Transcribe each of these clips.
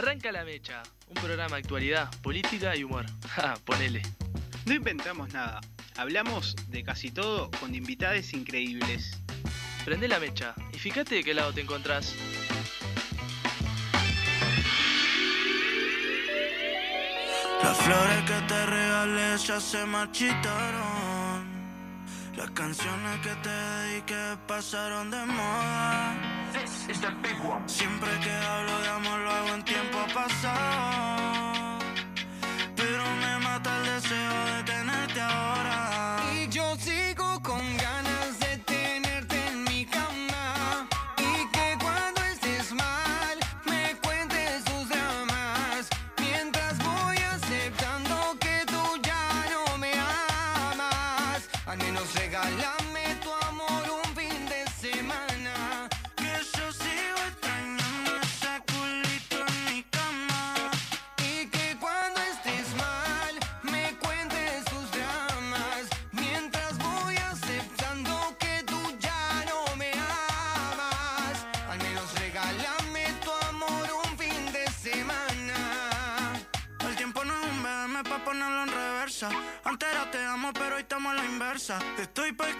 Arranca la mecha, un programa de actualidad, política y humor. Ja, ponele. No inventamos nada, hablamos de casi todo con invitades increíbles. Prende la mecha y fíjate de qué lado te encontrás. Las flores que te regalé ya se marchitaron. Las canciones que te dediqué pasaron de moda. Siempre que hablo de amor lo hago en tiempo pasado. Estoy pa'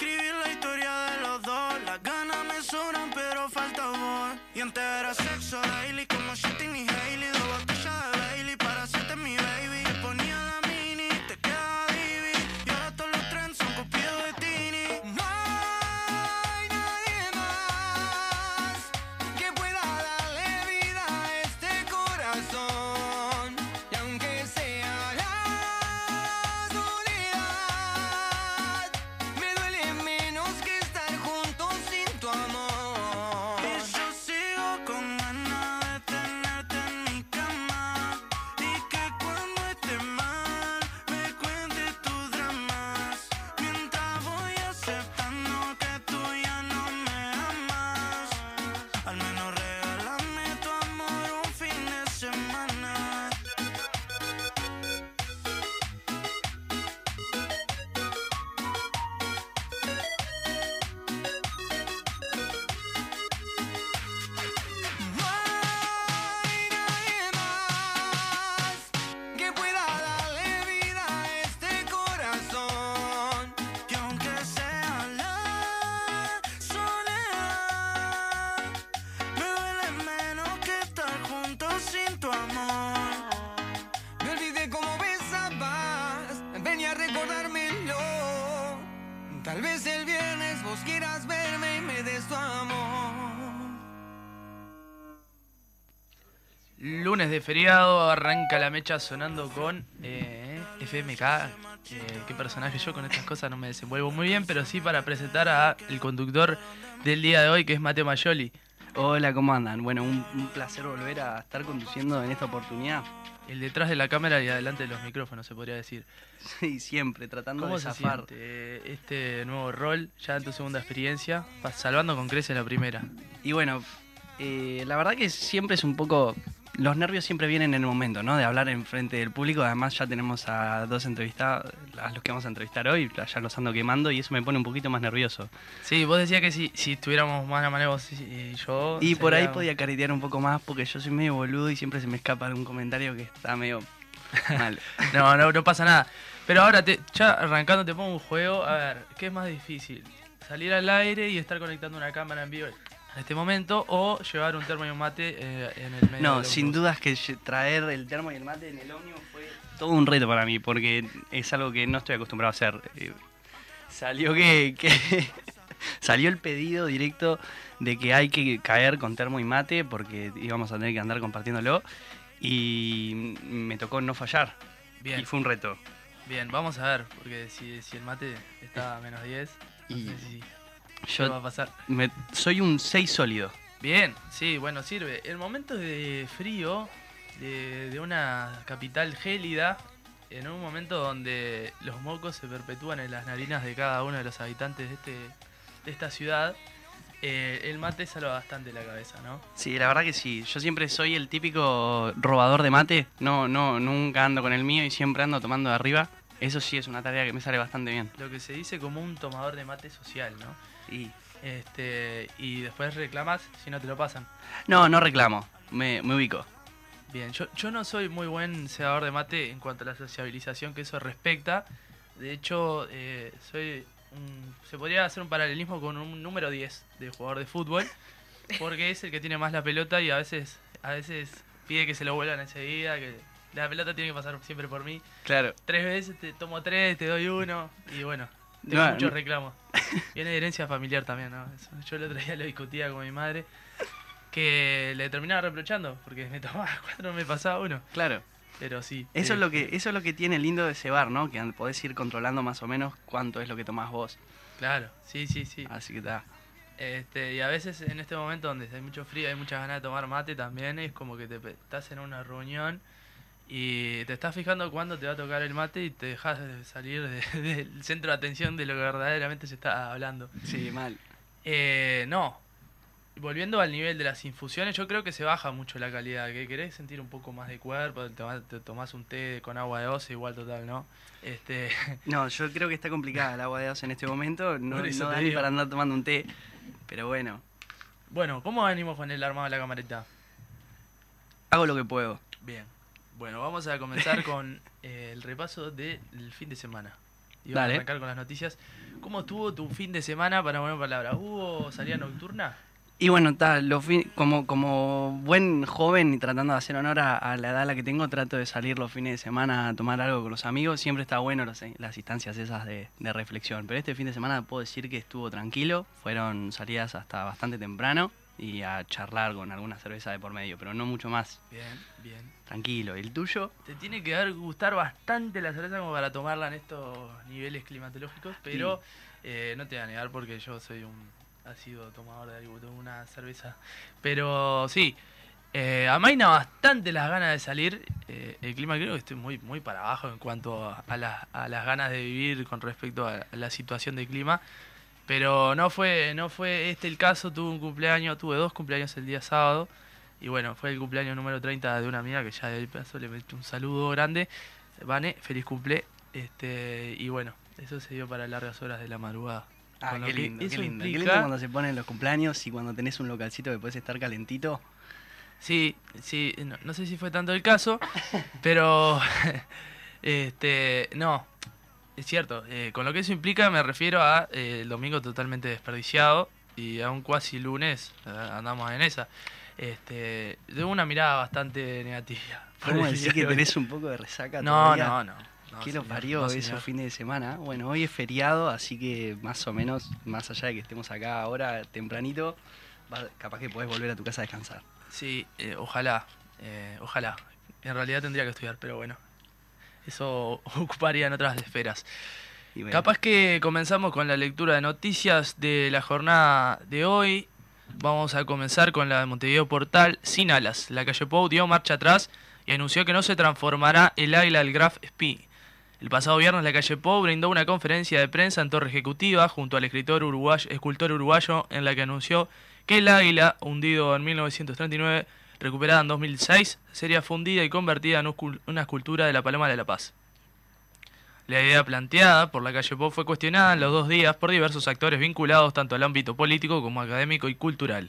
Lunes de feriado, arranca la mecha sonando con eh, FMK. Eh, qué personaje yo con estas cosas no me desenvuelvo muy bien, pero sí para presentar a el conductor del día de hoy, que es Mateo Mayoli. Hola, ¿cómo andan? Bueno, un, un placer volver a estar conduciendo en esta oportunidad. El detrás de la cámara y adelante de los micrófonos, se podría decir. Sí, siempre, tratando ¿Cómo de zafar. eh, este nuevo rol, ya en tu segunda experiencia, salvando con creces la primera? Y bueno, eh, la verdad que siempre es un poco... Los nervios siempre vienen en el momento, ¿no? De hablar en frente del público. Además ya tenemos a dos entrevistados, a los que vamos a entrevistar hoy, ya los ando quemando y eso me pone un poquito más nervioso. Sí, vos decías que si, si estuviéramos mano a mano vos y yo... Y por ahí podía caretear un poco más porque yo soy medio boludo y siempre se me escapa algún comentario que está medio mal. No, no, no pasa nada. Pero ahora, te, ya arrancando, te pongo un juego. A ver, ¿qué es más difícil? ¿Salir al aire y estar conectando una cámara en vivo en este momento o llevar un termo y un mate eh, en el medio? No, sin dudas que lle- traer el termo y el mate en el ómnibus fue todo un reto para mí, porque es algo que no estoy acostumbrado a hacer. Eh, Salió que, que- salió el pedido directo de que hay que caer con termo y mate porque íbamos a tener que andar compartiéndolo y me tocó no fallar Bien, y fue un reto. bien, vamos a ver, porque si, si el mate está a menos 10, no Y sé si qué va a Yo pasar. me- soy un 6 sólido. Bien, sí, bueno, sirve. En momentos de frío, de, de una capital gélida, en un momento donde los mocos se perpetúan en las narinas de cada uno de los habitantes de, este, de esta ciudad, eh, el mate salva bastante la cabeza, ¿no? Sí, la verdad que sí. Yo siempre soy el típico robador de mate. No, no, nunca ando con el mío y siempre ando tomando de arriba. Eso sí es una tarea que me sale bastante bien. Lo que se dice como un tomador de mate social, ¿no? Y Este, y después reclamas si no te lo pasan. no, no reclamo. Me, me ubico. Bien, yo, yo no soy muy buen cebador de mate en cuanto a la sociabilización que eso respecta. De hecho, eh, soy un- se podría hacer un paralelismo con un número 10 de jugador de fútbol, porque es el que tiene más la pelota y a veces, a veces pide que se lo vuelvan enseguida, que la pelota tiene que pasar siempre por mí. Claro. Tres veces te tomo tres, te doy uno y bueno, tengo No, muchos reclamos. Viene de herencia familiar también, ¿no? Eso. Yo el otro día lo discutía con mi madre, que le terminaba reprochando, porque me tomaba cuatro, me pasaba uno. Claro. Pero sí. Eso eh, es lo que eso es lo que tiene lindo de cebar, ¿no? Que podés ir controlando más o menos cuánto es lo que tomás vos. Claro, sí, sí, sí. Así que está. Este, y a veces en este momento donde hay mucho frío, hay muchas ganas de tomar mate también, es como que te estás en una reunión y te estás fijando cuándo te va a tocar el mate y te dejas de salir de- del centro de atención de lo que verdaderamente se está hablando. Sí, mal. Eh, no. Volviendo al nivel de las infusiones, yo creo que se baja mucho la calidad. Que querés sentir un poco más de cuerpo, te tomás, te tomás un té con agua de oce, igual total, ¿no? Este, No, yo creo que está complicada el agua de oso en este momento. No, no da ni para andar tomando un té. Pero bueno, bueno, ¿cómo venimos con el armado de la camarita? hago lo que puedo. Bien. Bueno, vamos a comenzar con eh, el repaso del fin de semana. Y vamos Dale. a arrancar con las noticias. ¿Cómo estuvo tu fin de semana para poner palabra? ¿Hubo salida nocturna? Y bueno, tal, lo fin- como, como buen joven y tratando de hacer honor a, a la edad a la que tengo, trato de salir los fines de semana a tomar algo con los amigos. Siempre está bueno los- las instancias esas de, de reflexión. Pero este fin de semana puedo decir que estuvo tranquilo. Fueron salidas hasta bastante temprano y a charlar con alguna cerveza de por medio, pero no mucho más. Bien, bien. Tranquilo. ¿Y el tuyo? Te tiene que dar, gustar bastante la cerveza como para tomarla en estos niveles climatológicos, pero eh, no te voy a negar porque yo soy un ha sido tomador de una cerveza. Pero sí, eh, amaina bastante las ganas de salir. Eh, el clima creo que estoy muy, muy para abajo en cuanto a, a las- a las ganas de vivir con respecto a, a la situación del clima. Pero no fue, no fue este el caso, tuve un cumpleaños, tuve dos cumpleaños el día sábado. Y bueno, fue el cumpleaños número 30 de una amiga que ya de paso le metí un saludo grande. Vane, feliz cumple. Este, y bueno, eso se dio para largas horas de la madrugada. Ah, qué lindo, qué lindo. Qué implica- lindo cuando se ponen los cumpleaños y cuando tenés un localcito que puedes estar calentito. Sí, sí, no, no sé si fue tanto el caso, pero este, no, es cierto, eh, con lo que eso implica me refiero a eh, el domingo totalmente desperdiciado y a un cuasi lunes eh, andamos en esa. Este, de una mirada bastante negativa. ¿Cómo decir que tenés un poco de resaca No, todavía? no, no. no, ¿Qué lo parió no, esos fines de semana? Bueno, hoy es feriado, así que más o menos, más allá de que estemos acá ahora tempranito, va- capaz que podés volver a tu casa a descansar. Sí, eh, ojalá, eh, ojalá. En realidad tendría que estudiar, pero bueno, eso ocuparía en otras esferas. Y bueno, Capaz que comenzamos con la lectura de noticias de la jornada de hoy. Vamos a comenzar con la de Montevideo Portal sin alas. La calle Pou dio marcha atrás y anunció que no se transformará el águila del Graf Spee. El pasado viernes la calle Pou brindó una conferencia de prensa en Torre Ejecutiva junto al escritor uruguayo, escultor uruguayo en la que anunció que el águila, hundido en 1939, recuperada en 2006, sería fundida y convertida en una escultura de la Paloma de la Paz. La idea planteada por la calle Pop fue cuestionada en los dos días por diversos actores vinculados tanto al ámbito político como académico y cultural.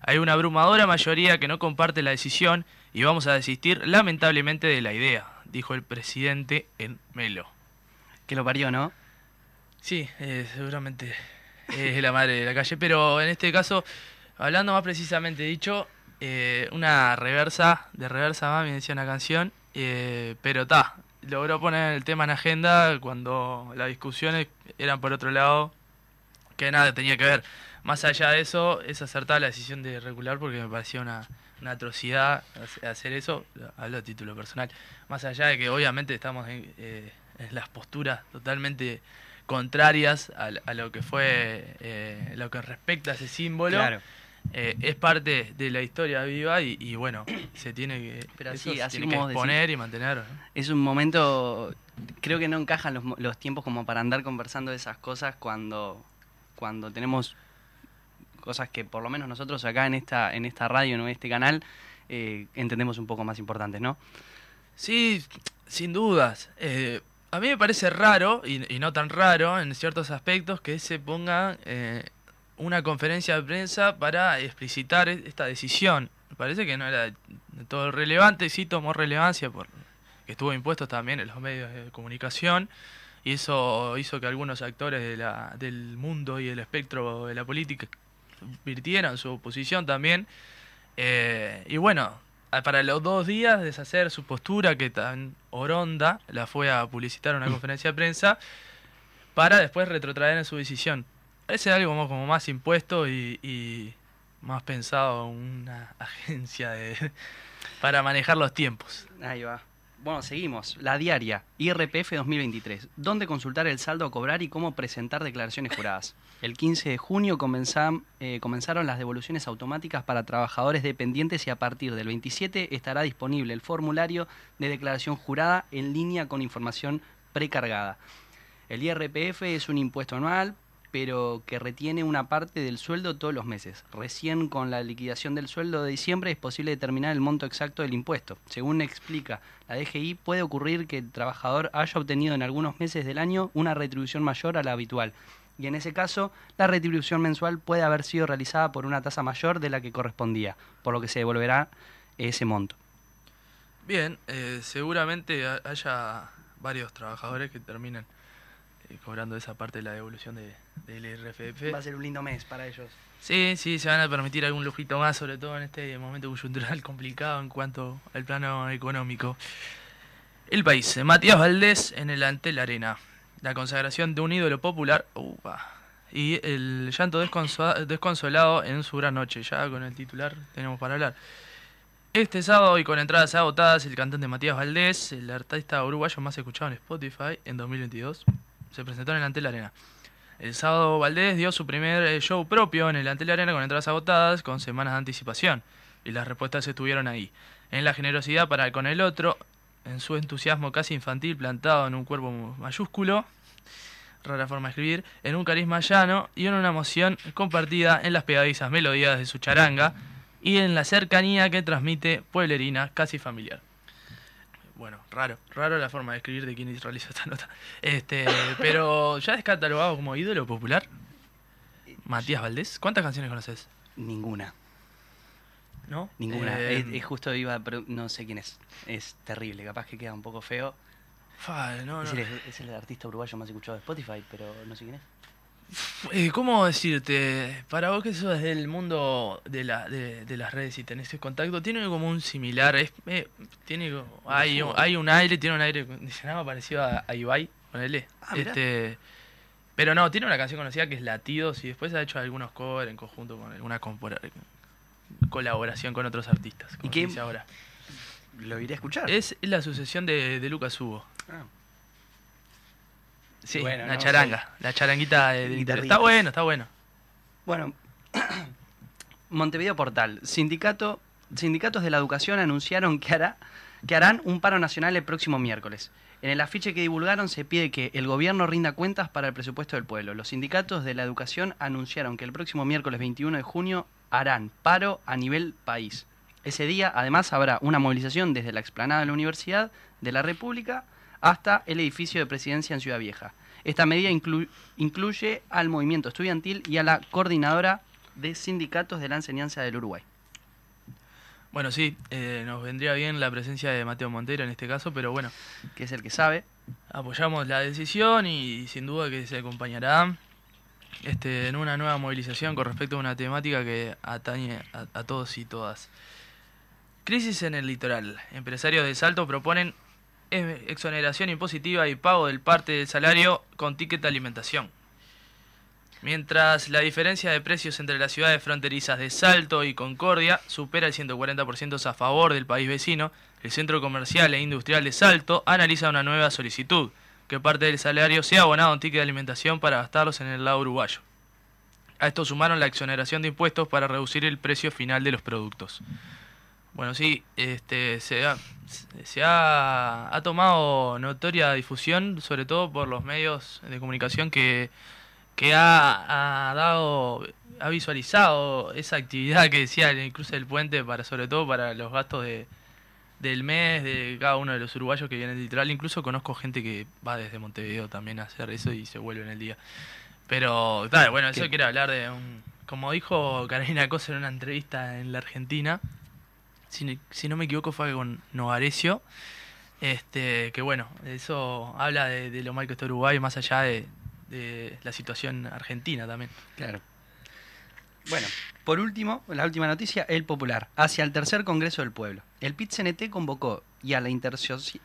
Hay una abrumadora mayoría que no comparte la decisión y vamos a desistir lamentablemente de la idea, dijo el presidente en Melo. que lo parió, ¿no? Sí, eh, seguramente es la madre de la calle, pero en este caso, hablando más precisamente dicho, eh, una reversa, de reversa mami decía una canción, eh, pero ta, logró poner el tema en agenda cuando las discusiones eran por otro lado, que nada tenía que ver. Más allá de eso, es acertada la decisión de regular porque me parecía una, una atrocidad hace- hacer eso, hablo a título personal. Más allá de que obviamente estamos en, eh, en las posturas totalmente contrarias a, lo que fue eh, lo que respecta a ese símbolo. Eh, es parte de la historia viva y, y bueno, se tiene que, Pero así- así tiene que exponer y mantener. Es un momento, creo que no encajan los, los tiempos como para andar conversando de esas cosas cuando, cuando tenemos cosas que por lo menos nosotros acá en esta, en esta radio, en este canal, eh, entendemos un poco más importantes, ¿no? Sí, sin dudas. Eh, a mí me parece raro, y, y no tan raro en ciertos aspectos, que se ponga una conferencia de prensa para explicitar e- esta decisión. Me parece que no era de todo relevante, sí tomó relevancia por que estuvo impuesto también en los medios de comunicación y eso hizo que algunos actores de la, del mundo y del espectro de la política virtieran su oposición también. Eh, y bueno, para los dos días deshacer su postura que tan oronda, la fue a publicitar en una conferencia de prensa, para después retrotraer en su decisión. Ese es algo como, como más impuesto y, y más pensado en una agencia de, para manejar los tiempos. Ahí va. Bueno, seguimos. La diaria, IRPF 2023. ¿Dónde consultar el saldo a cobrar y cómo presentar declaraciones juradas? El 15 de junio eh, comenzaron las devoluciones automáticas para trabajadores dependientes y a partir del 27 estará disponible el formulario de declaración jurada en línea con información precargada. El IRPF es un impuesto anual, pero que retiene una parte del sueldo todos los meses. Recién con la liquidación del sueldo de diciembre es posible determinar el monto exacto del impuesto. Según explica la DGI, puede ocurrir que el trabajador haya obtenido en algunos meses del año una retribución mayor a la habitual. Y en ese caso, la retribución mensual puede haber sido realizada por una tasa mayor de la que correspondía, por lo que se devolverá ese monto. Bien, eh, seguramente ha- haya varios trabajadores que terminen eh, cobrando esa parte de la devolución de, del IRFF. Va a ser un lindo mes para ellos. Sí, sí, se van a permitir algún lujito más, sobre todo en este momento coyuntural complicado en cuanto al plano económico. El país, eh, Matías Valdés en el Antel Arena. La consagración de un ídolo popular. upa, y el llanto desconso- desconsolado en su gran noche. Ya con el titular tenemos para hablar. Este sábado y con entradas agotadas, el cantante Matías Valdés, el artista uruguayo más escuchado en Spotify en 2022, se presentó en el Antel Arena. El sábado Valdés dio su primer eh, show propio en el Antel Arena con entradas agotadas con semanas de anticipación. Y las respuestas estuvieron ahí. En la generosidad para con el otro, en su entusiasmo casi infantil plantado en un cuerpo mayúsculo, rara forma de escribir, en un carisma llano y en una emoción compartida en las pegadizas melodías de su charanga y en la cercanía que transmite pueblerina casi familiar. Bueno, raro, raro la forma de escribir de quien realizó esta nota. Este, pero ya es catalogado como ídolo popular. Matías Valdés, ¿cuántas canciones conoces? Ninguna. ¿No? Ninguna. Eh, Es, es justo iba, pero no sé quién es. Es terrible, capaz que queda un poco feo. fa, no, es, no. el, es el artista uruguayo más escuchado de Spotify, pero no sé quién es. Eh, ¿Cómo decirte? Para vos que sos del mundo de, la, de, de las redes y tenés ese contacto, tiene como un similar, es, eh, tiene hay, un- hay un aire, tiene un aire acondicionado parecido a, a Ibai, ponele. Ah, este, pero no, tiene una canción conocida que es Latidos y después ha hecho algunos covers en conjunto con alguna colaboración con otros artistas, como ¿Y qué- dice ahora. Lo iré a escuchar. Es la sucesión de, de Lucas Hugo. Ah. Sí, Bueno, la no, charanga, la charanguita de, de. Está bueno, está bueno. Bueno, Montevideo Portal. Sindicato, sindicatos de la educación anunciaron que, hará, que harán un paro nacional el próximo miércoles. En el afiche que divulgaron se pide que el gobierno rinda cuentas para el presupuesto del pueblo. Los sindicatos de la educación anunciaron que el próximo miércoles 21 de junio harán paro a nivel país. Ese día, además, habrá una movilización desde la explanada de la Universidad de la República hasta el edificio de presidencia en Ciudad Vieja. Esta medida inclu- incluye al movimiento estudiantil y a la coordinadora de sindicatos de la enseñanza del Uruguay. Bueno, sí, eh, nos vendría bien la presencia de Mateo Montero en este caso, pero bueno, que es el que sabe. apoyamos la decisión y sin duda que se acompañará este, en una nueva movilización con respecto a una temática que atañe a, a todos y todas. Crisis en el litoral. Empresarios de Salto proponen exoneración impositiva y pago del parte del salario con ticket de alimentación. Mientras la diferencia de precios entre las ciudades fronterizas de Salto y Concordia supera el 140% a favor del país vecino, el Centro Comercial e Industrial de Salto analiza una nueva solicitud, que parte del salario sea abonado en ticket de alimentación para gastarlos en el lado uruguayo. A esto sumaron la exoneración de impuestos para reducir el precio final de los productos. Bueno, sí, este, se, ha, se ha, ha tomado notoria difusión, sobre todo por los medios de comunicación que, que ha, ha dado, ha visualizado esa actividad que decía en el cruce del puente, para sobre todo para los gastos de, del mes de cada uno de los uruguayos que vienen del litoral. Incluso conozco gente que va desde Montevideo también a hacer eso y se vuelve en el día. Pero, claro, bueno, eso quiero hablar de un... Como dijo Carolina Cosa en una entrevista en la Argentina, si, no me equivoco fue con Novarecio. Este, que bueno, eso habla de, lo mal que está Uruguay, más allá de, de la situación argentina también. Claro. Bueno, por último, la última noticia, el Popular, hacia el tercer Congreso del Pueblo. El PIT-CNT convocó y a la intersocial...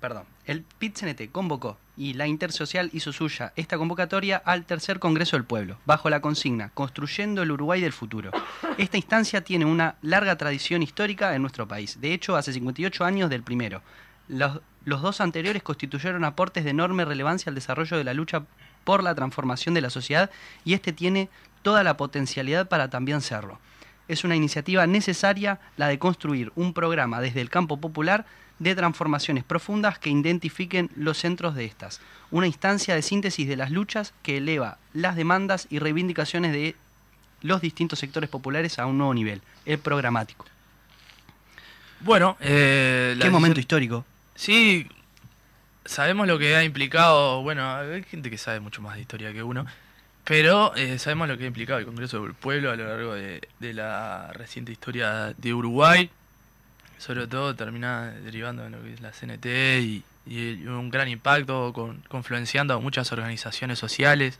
Perdón, el PIT-CNT convocó y la Intersocial hizo suya esta convocatoria al tercer Congreso del Pueblo, bajo la consigna Construyendo el Uruguay del futuro. Esta instancia tiene una larga tradición histórica en nuestro país. De hecho, hace 58 años del primero. Los, los dos anteriores constituyeron aportes de enorme relevancia al desarrollo de la lucha por la transformación de la sociedad y este tiene toda la potencialidad para también serlo. Es una iniciativa necesaria la de construir un programa desde el campo popular de transformaciones profundas que identifiquen los centros de estas. Una instancia de síntesis de las luchas que eleva las demandas y reivindicaciones de los distintos sectores populares a un nuevo nivel, el programático. Bueno, eh, Qué momento histórico. Sí, sabemos lo que ha implicado, bueno, hay gente que sabe mucho más de historia que uno, pero eh, sabemos lo que ha implicado el Congreso del Pueblo a lo largo de, de la reciente historia de Uruguay, sobre todo termina derivando en lo que es la CNT y, un gran impacto, con, confluenciando a muchas organizaciones sociales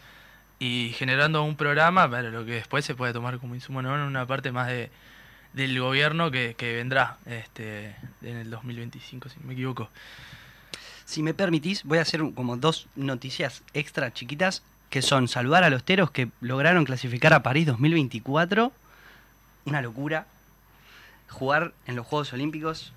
y generando un programa para lo que después se puede tomar como insumo ¿no? en una parte más de, del gobierno que, que vendrá este, en el 2025, si no me equivoco. Si me permitís, voy a hacer como dos noticias extra chiquitas, que son saludar a los teros que lograron clasificar a París 2024. Una locura. Jugar en los Juegos Olímpicos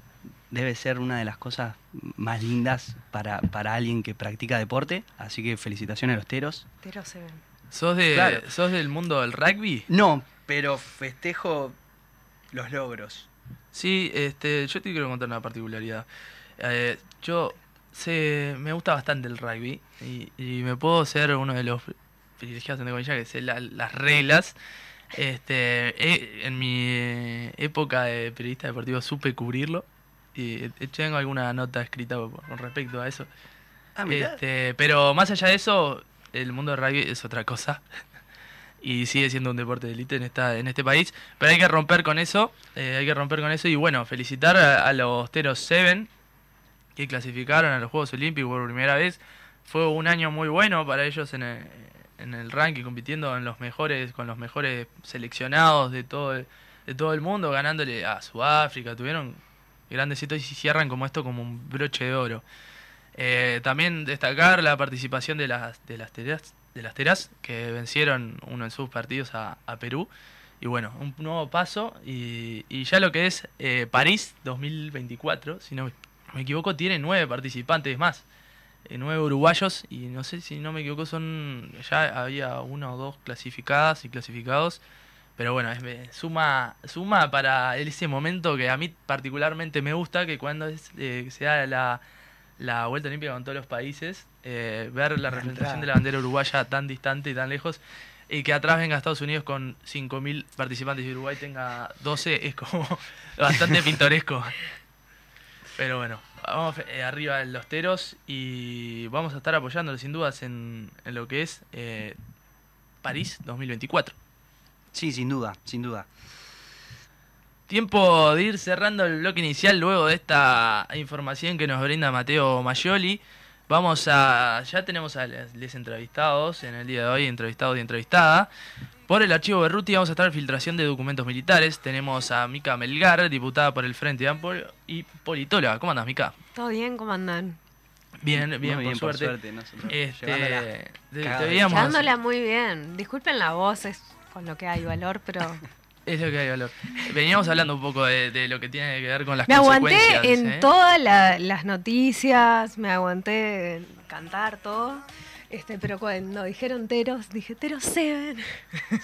debe ser una de las cosas más lindas para, para alguien que practica deporte. Así que felicitaciones a los teros. Pero se ven. ¿Sos, de, Claro. ¿Sos del mundo del rugby? No, pero festejo los logros. Sí, este, yo te quiero contar una particularidad. Eh, yo sé, me gusta bastante el rugby y, y me puedo ser uno de los privilegiados entre comillas que sé la- las reglas. Este, eh, en mi época de periodista deportivo supe cubrirlo y eh, tengo alguna nota escrita con respecto a eso. Ah. Este, pero más allá de eso, el mundo del rugby es otra cosa. Y sigue siendo un deporte de élite en, esta, en este país. Pero hay que romper con eso. eh, hay que romper con eso. Y bueno, felicitar a, a los Teros Seven que clasificaron a los Juegos Olímpicos por primera vez. Fue un año muy bueno para ellos en el, en el ranking, compitiendo en los mejores, con los mejores seleccionados de todo, el- de todo el mundo, ganándole a Sudáfrica. Tuvieron grandes hitos y cierran como esto como un broche de oro. Eh, también destacar la participación de las, de las teras, de las teras que vencieron uno en sus partidos a, Perú. Y bueno, un nuevo paso. Y, y ya lo que es eh, París 2024, si no me equivoco, tiene nueve participantes más. Eh, nueve uruguayos. Y no sé si no me equivoco, son ya había una o dos clasificadas y clasificados. Pero bueno, es, me- suma, suma para ese momento que a mí particularmente me gusta, que cuando es, eh, se da la, la vuelta olímpica con todos los países, eh, ver la representación de la bandera uruguaya tan distante y tan lejos, y que atrás venga Estados Unidos con 5.000 participantes y Uruguay tenga 12, es como bastante pintoresco. Pero bueno, vamos eh, arriba los teros y vamos a estar apoyándolo sin dudas en, en lo que es eh, París 2024. Sí, sin duda, sin duda. Tiempo de ir cerrando el bloque inicial luego de esta información que nos brinda Mateo Mayoli. Vamos a. Ya tenemos a les, les entrevistados en el día de hoy, entrevistados y entrevistada. Por el archivo Berruti vamos a estar en filtración de documentos militares. Tenemos a Mica Melgar, diputada por el Frente Amplio y politóloga. ¿Cómo andas, Mica? ¿Todo bien? ¿Cómo andan? Bien, bien, Muy por, suerte. nosotros Este, llevándola te, te muy bien. Disculpen la voz, es con lo que hay valor, pero Es lo que hay valor. Veníamos hablando un poco de, de lo que tiene que ver con las me aguanté consecuencias. en ¿eh? todas la- las noticias, me aguanté en cantar todo. Este, pero cuando dijeron Teros, dije Teros Seven.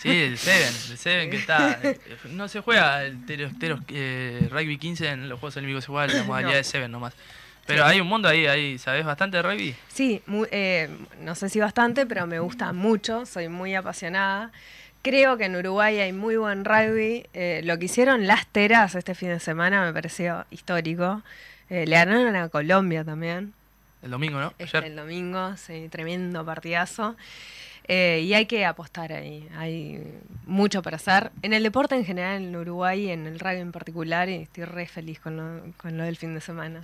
Sí, el Seven, el Seven que está. eh, No se juega el Teros, Teros, eh, Rugby 15 en los Juegos Olímpicos, se juega la modalidad No. de Seven nomás. Pero hay un mundo ahí, ahí, ¿sabes bastante de rugby? Sí, mu- eh, no sé si bastante, pero me gusta mucho, soy muy apasionada. Creo que en Uruguay hay muy buen rugby. Eh, lo que hicieron las Teras este fin de semana me pareció histórico. Eh, le ganaron a Colombia también. El domingo, ¿no? Este, Ayer. el domingo, sí, tremendo partidazo. Eh, y hay que apostar ahí, hay mucho para hacer. En el deporte en general, en Uruguay, en el rugby en particular, y estoy re feliz con lo, con lo del fin de semana.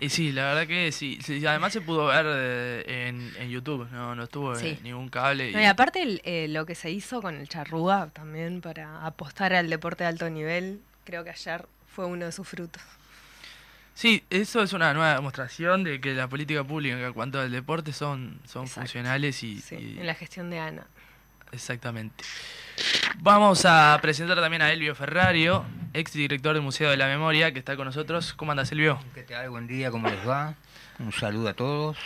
Y sí, la verdad que sí. sí, además se pudo ver eh, en, en YouTube, no, no estuvo Sí. ningún cable. No, y aparte el, eh, lo que se hizo con el charrúa también para apostar al deporte de alto nivel, creo que ayer fue uno de sus frutos. Sí, eso es una nueva demostración de que la política pública en cuanto al deporte son, son Exacto. funcionales y, Sí, y- en la gestión de Ana. Exactamente. Vamos a presentar también a Elvio Ferrario, ex director del Museo de la Memoria, que está con nosotros. ¿Cómo andas, Elvio? ¿Qué tal? Buen día, ¿cómo les va? Un saludo a todos.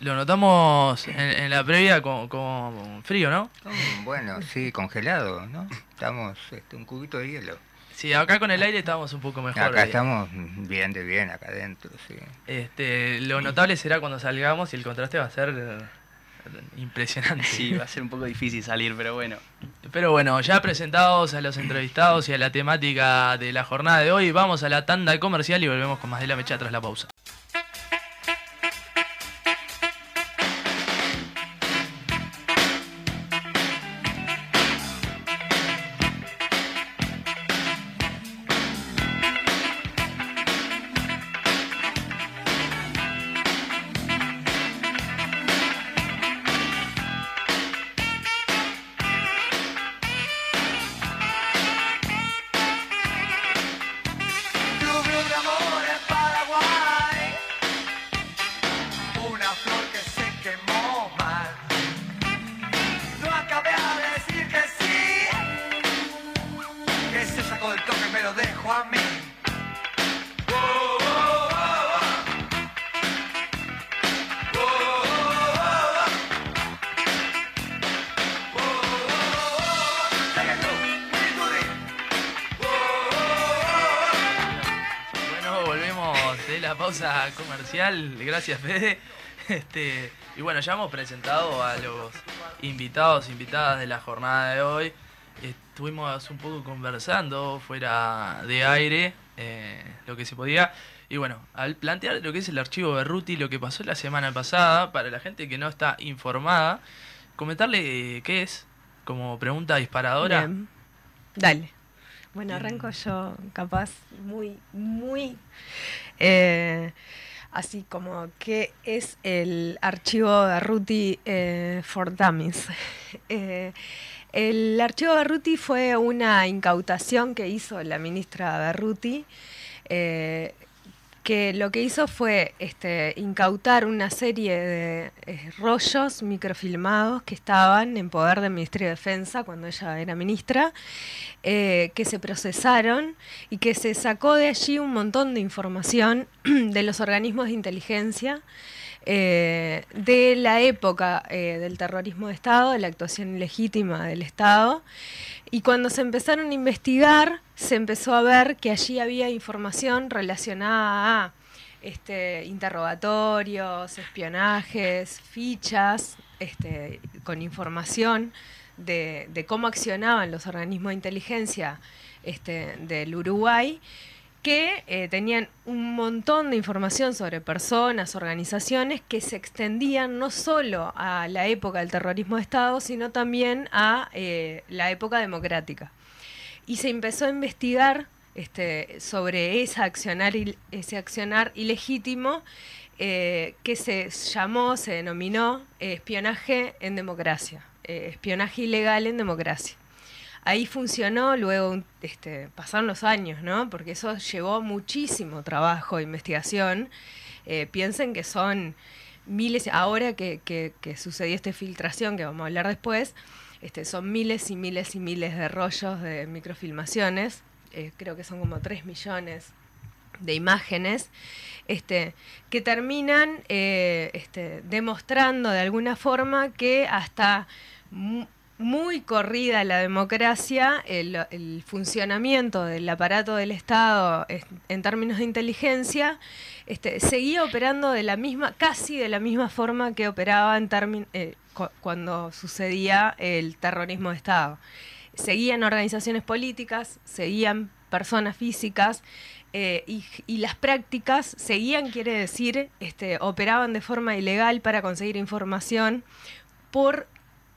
Lo notamos en, en la previa con, con frío, ¿no? Mm, Bueno, sí, congelado, ¿no? Estamos, este, un cubito de hielo. Sí, acá con el aire estamos un poco mejor. Acá estamos bien de bien, acá adentro, sí. Este, lo notable será cuando salgamos y el contraste va a ser impresionante. Sí, va a ser un poco difícil salir, pero bueno. Pero bueno, ya presentados a los entrevistados y a la temática de la jornada de hoy, vamos a la tanda comercial y volvemos con más de la mecha tras la pausa. Pausa comercial, gracias Fede. Este, y bueno, ya hemos presentado a los invitados, invitadas de la jornada de hoy. Estuvimos un poco conversando fuera de aire, eh, lo que se podía. Y bueno, al plantear lo que es el archivo de Ruti, lo que pasó la semana pasada, para la gente que no está informada, comentarle eh, qué es, como pregunta disparadora. Bien. Dale. Bueno, arranco yo, capaz, muy, muy. Eh, así como, ¿qué es el archivo de Ruti eh, for Dummies? Eh, el archivo de Ruti fue una incautación que hizo la ministra Berruti. eh, que lo que hizo fue este, incautar una serie de eh, rollos microfilmados que estaban en poder del Ministerio de Defensa cuando ella era ministra, eh, que se procesaron y que se sacó de allí un montón de información de los organismos de inteligencia eh, de la época del terrorismo de Estado, de la actuación ilegítima del Estado. Y cuando se empezaron a investigar, se empezó a ver que allí había información relacionada a este, interrogatorios, espionajes, fichas, este, con información de, cómo accionaban los organismos de inteligencia este, del Uruguay, que eh, tenían un montón de información sobre personas, organizaciones que se extendían no solo a la época del terrorismo de Estado, sino también a eh, la época democrática. Y se empezó a investigar este, sobre ese accionar ilegítimo eh, que se llamó, se denominó espionaje en democracia, espionaje ilegal en democracia. Ahí funcionó, luego este, pasaron los años, ¿no? Porque eso llevó muchísimo trabajo, investigación. Eh, piensen que son miles, ahora que, sucedió esta filtración, que vamos a hablar después, este, son miles y miles y miles de rollos de microfilmaciones, eh, creo que son como 3 millones de imágenes, este, que terminan eh, demostrando de alguna forma que hasta muy corrida la democracia, el, funcionamiento del aparato del Estado es- en términos de inteligencia, este, seguía operando de la misma, casi de la misma forma que operaba en eh, cu- cuando sucedía el terrorismo de Estado. Seguían organizaciones políticas, seguían personas físicas eh, y, y las prácticas seguían, quiere decir, este, operaban de forma ilegal para conseguir información por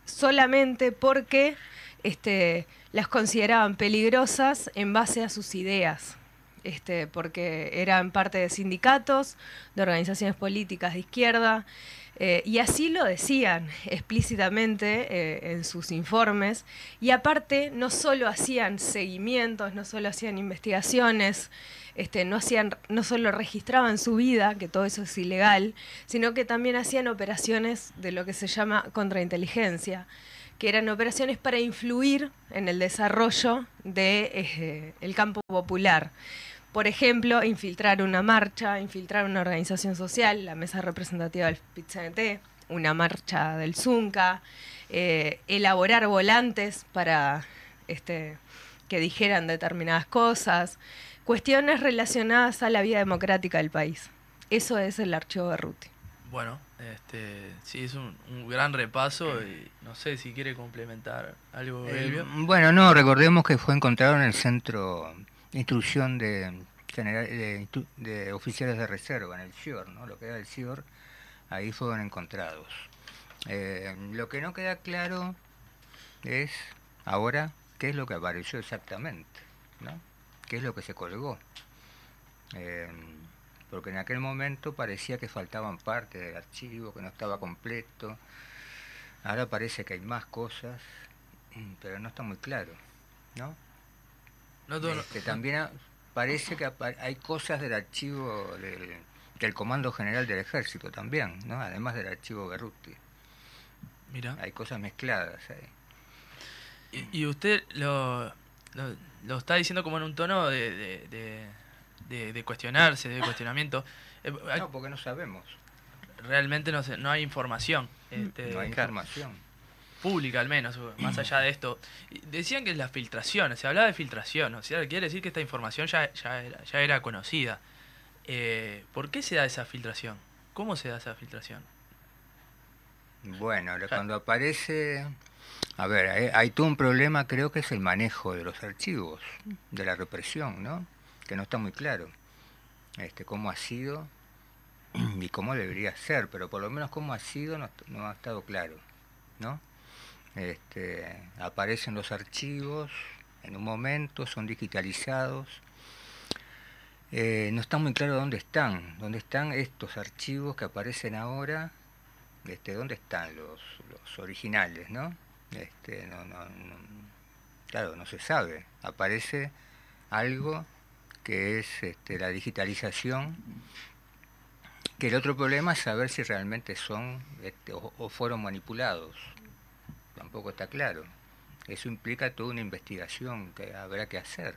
solamente porque este, las consideraban peligrosas en base a sus ideas. Este, porque eran parte de sindicatos, de organizaciones políticas de izquierda, eh, y así lo decían explícitamente eh, en sus informes. Y aparte, no solo hacían seguimientos, no solo hacían investigaciones, este, no, hacían, no solo registraban su vida, que todo eso es ilegal, sino que también hacían operaciones de lo que se llama contrainteligencia, que eran operaciones para influir en el desarrollo del de, el campo popular. Por ejemplo, infiltrar una marcha, infiltrar una organización social, la mesa representativa del PIT-CNT, una marcha del Zunca, eh, elaborar volantes para este, que dijeran determinadas cosas, cuestiones relacionadas a la vida democrática del país. Eso es el archivo de Ruti. Bueno, este, sí, es un, un gran repaso y no sé si quiere complementar algo, Eh, bueno, no, recordemos que fue encontrado en el centro instrucción de, general, de, de oficiales de reserva, en el CIOR, ¿no? lo que era el CIOR, ahí fueron encontrados. Eh, lo que no queda claro es ahora qué es lo que apareció exactamente, ¿no? qué es lo que se colgó. Eh, porque en aquel momento parecía que faltaban partes del archivo, que no estaba completo. Ahora parece que hay más cosas, pero no está muy claro, ¿no? No Este, también parece que hay cosas del archivo del, del Comando General del Ejército también, ¿no? Además del archivo Berruti. Mira. Hay cosas mezcladas ahí. Y, y usted lo, lo, lo está diciendo como en un tono de, de, de, de- de cuestionarse, de cuestionamiento. Eh, hay- No, porque no sabemos, realmente no, sé, no hay información este, no hay información. Pública al menos, más allá de esto. Decían que es la filtración, se hablaba de filtración, o sea, quiere decir que esta información ya, ya, era, ya era conocida. Eh, ¿Por qué se da esa filtración? ¿Cómo se da esa filtración? Bueno, cuando aparece... A ver, hay, hay todo un problema, creo que es el manejo de los archivos, de la represión, ¿no? Que no está muy claro. Este, cómo ha sido y cómo debería ser, pero por lo menos cómo ha sido no, no ha estado claro, ¿no? Este, aparecen los archivos en un momento, son digitalizados. Eh, no está muy claro dónde están, dónde están estos archivos que aparecen ahora, este, dónde están los, los originales, ¿no? Este, no, no, no- claro, no se sabe. Aparece algo que es este, la digitalización, que el otro problema es saber si realmente son este, o, o fueron manipulados. Tampoco está claro. Eso implica toda una investigación que habrá que hacer.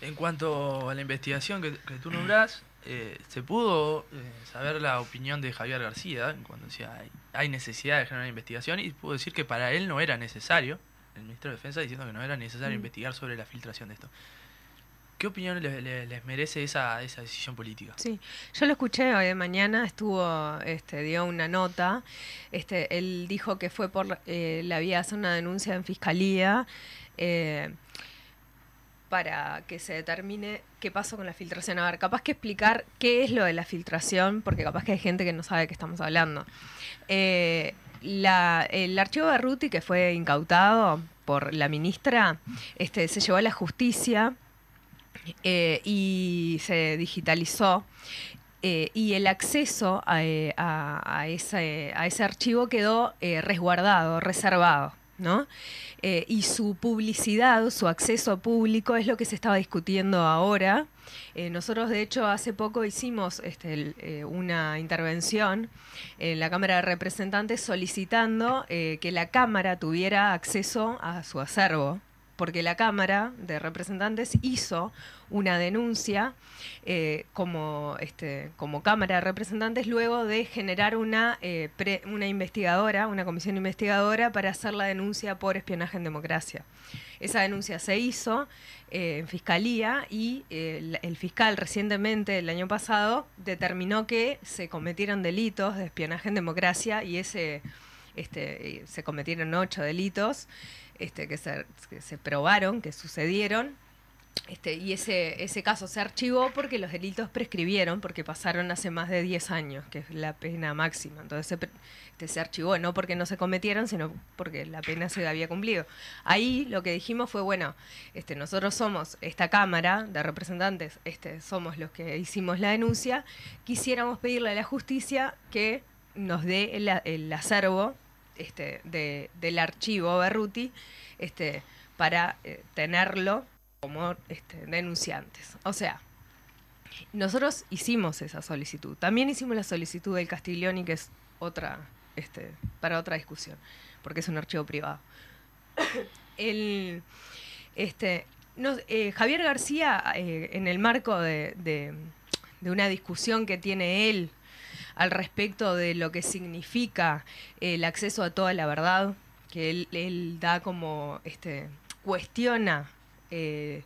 En cuanto a la investigación que, que tú nombrás, eh, se pudo eh, saber la opinión de Javier García cuando decía hay, hay necesidad de generar una investigación y pudo decir que para él no era necesario, el ministro de Defensa diciendo que no era necesario Mm. investigar sobre la filtración de esto. ¿Qué opinión le- le- les merece esa, decisión política? Sí, yo lo escuché hoy de mañana, estuvo, este, dio una nota, este, él dijo que fue por, eh, le había hecho una denuncia en fiscalía eh, para que se determine qué pasó con la filtración. A ver, capaz que explicar qué es lo de la filtración, porque capaz que hay gente que no sabe de qué estamos hablando. Eh, la- el archivo de Ruti que fue incautado por la ministra, este, se llevó a la justicia eh, y se digitalizó. eh, y el acceso a, eh, a- ese, a ese archivo quedó resguardado, reservado. ¿no? Y su publicidad, su acceso público es lo que se estaba discutiendo ahora. Nosotros, de hecho, hace poco hicimos este, una intervención en la Cámara de Representantes solicitando que la Cámara tuviera acceso a su acervo, porque la Cámara de Representantes hizo una denuncia eh, como, este, como Cámara de Representantes luego de generar una, eh, una investigadora, una comisión investigadora para hacer la denuncia por espionaje en democracia. Esa denuncia se hizo eh, en fiscalía y el, el fiscal recientemente, el año pasado, determinó que se cometieron delitos de espionaje en democracia y ese este, se cometieron ocho delitos este, que, se, que se probaron, que sucedieron. Este, y ese, ese caso se archivó porque los delitos prescribieron, porque pasaron hace más de 10 años, que es la pena máxima. Entonces se, este, se archivó, no porque no se cometieron, sino porque la pena se había cumplido. Ahí lo que dijimos fue, bueno, este, nosotros somos esta Cámara de Representantes, este, somos los que hicimos la denuncia, quisiéramos pedirle a la justicia que nos dé el, el acervo este, de- del archivo Berruti este, para eh, tenerlo como este, denunciantes. O sea, nosotros hicimos esa solicitud. También hicimos la solicitud del Castiglioni, que es otra, este, para otra discusión, porque es un archivo privado. El, este, eh, Javier García, eh, en el marco de- de una discusión que tiene él al respecto de lo que significa el acceso a toda la verdad, que él, da como, este, cuestiona, eh,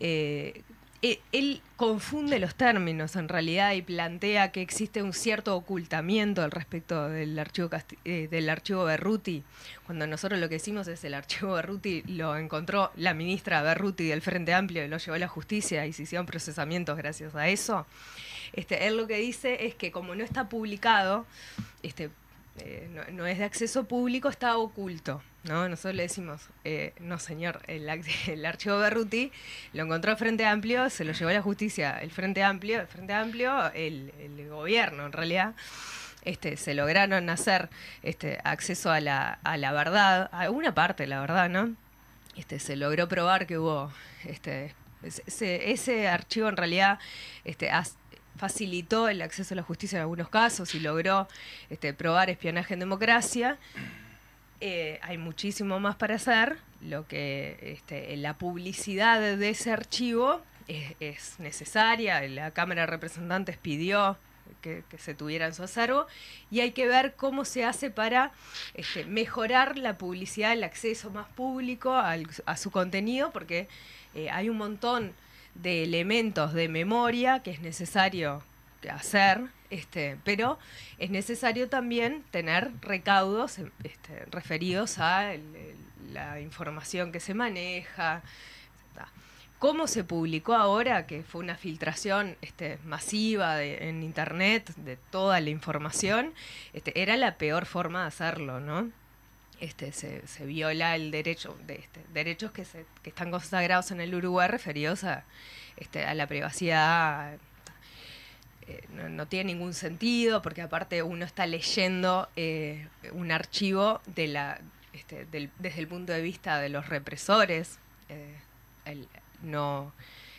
eh, e- él confunde los términos en realidad y plantea que existe un cierto ocultamiento al respecto del archivo Casti- eh, del archivo Berruti, cuando nosotros lo que decimos es el archivo Berruti lo encontró la ministra Berruti del Frente Amplio y lo llevó a la justicia y se hicieron procesamientos gracias a eso. Este, él lo que dice es que como no está publicado, este, eh, no, es de acceso público, está oculto. ¿no? Nosotros le decimos, eh, no señor, el, archivo Berruti lo encontró el Frente Amplio, se lo llevó a la justicia el Frente Amplio, el Frente Amplio, el, gobierno en realidad. Este, se lograron hacer este, acceso a la, verdad, a una parte de la verdad, ¿no? Este, se logró probar que hubo este, ese- archivo en realidad este, facilitó el acceso a la justicia en algunos casos y logró este, probar espionaje en democracia. Eh, hay muchísimo más para hacer. Lo que este, la publicidad de ese archivo es, es necesaria. La Cámara de Representantes pidió que, se tuviera en su acervo y hay que ver cómo se hace para este, mejorar la publicidad, el acceso más público a su contenido, porque eh, hay un montón de elementos de memoria que es necesario hacer, este, pero es necesario también tener recaudos em, este, referidos a la información que se maneja. ¿Cómo se publicó ahora, que fue una filtración este, masiva en Internet de toda la información? Este, era la peor forma de hacerlo, ¿no? Este, se, viola el derecho, de este, derechos que, se, que están consagrados en el Uruguay referidos a, este, la privacidad. Eh, no, tiene ningún sentido porque aparte uno está leyendo eh, un archivo de la, desde el punto de vista de los represores. eh,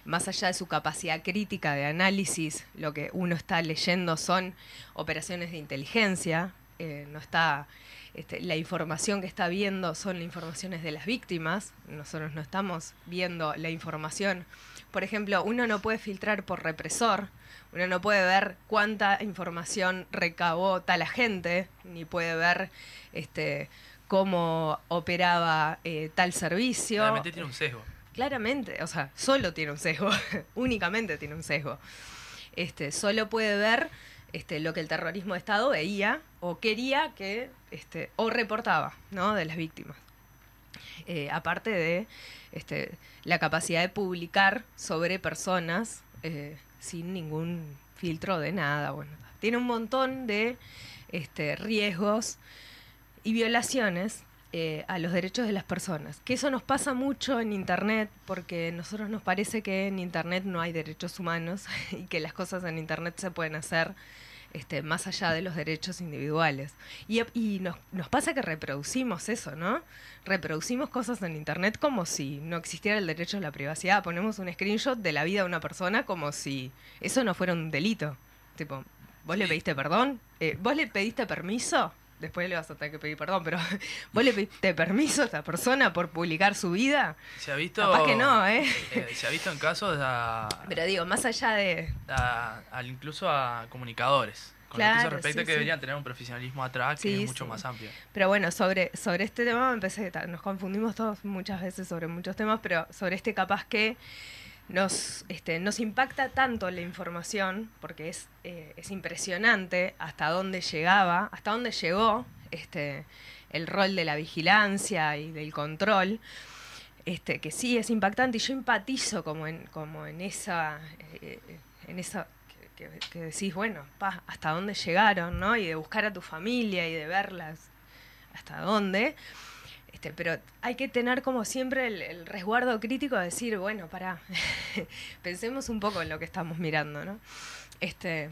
más allá de su capacidad crítica de análisis, lo que uno está leyendo son operaciones de inteligencia, no está este, la información que está viendo son informaciones de las víctimas. Nosotros no estamos viendo la información. Por ejemplo, uno no puede filtrar por represor. Uno no puede ver cuánta información recabó tal agente, ni puede ver este, cómo operaba eh, tal servicio. Realmente tiene un sesgo. Claramente, o sea, solo tiene un sesgo, únicamente tiene un sesgo. Este, solo puede ver este, lo que el terrorismo de Estado veía o quería que, este, o reportaba, ¿no? De las víctimas. Eh, aparte de este, la capacidad de publicar sobre personas eh, sin ningún filtro de nada. Bueno, tiene un montón de este, riesgos y violaciones eh, a los derechos de las personas. Que eso nos pasa mucho en Internet porque a nosotros nos parece que en Internet no hay derechos humanos y que las cosas en Internet se pueden hacer este, más allá de los derechos individuales. Y, y nos, nos pasa que reproducimos eso, ¿no? Reproducimos cosas en Internet como si no existiera el derecho a la privacidad. Ponemos un screenshot de la vida de una persona como si eso no fuera un delito. Tipo, ¿vos le pediste perdón? Eh, ¿Vos le pediste permiso? Después le vas a tener que pedir perdón, pero ¿vos le pediste permiso a esta persona por publicar su vida? Se ha visto. Capaz que no, ¿eh? eh, se ha visto en casos a, Pero digo, más allá de... a- a- incluso a comunicadores. Con lo que Claro, eso respecta sí, que sí. deberían tener un profesionalismo atrás que es mucho más amplio. Pero bueno, sobre, sobre este tema me empecé, nos confundimos todos muchas veces sobre muchos temas, pero sobre este capaz que nos, este, nos impacta tanto la información, porque es, eh, es impresionante hasta dónde llegaba, hasta dónde llegó este, el rol de la vigilancia y del control. este, que sí es impactante y yo empatizo como en, como en esa, eh, en esa que, que- decís, bueno, pa, hasta dónde llegaron, ¿no? Y de buscar a tu familia y de verlas hasta dónde. Pero hay que tener como siempre el, el resguardo crítico de decir, bueno, pará, pensemos un poco en lo que estamos mirando, ¿no? Este,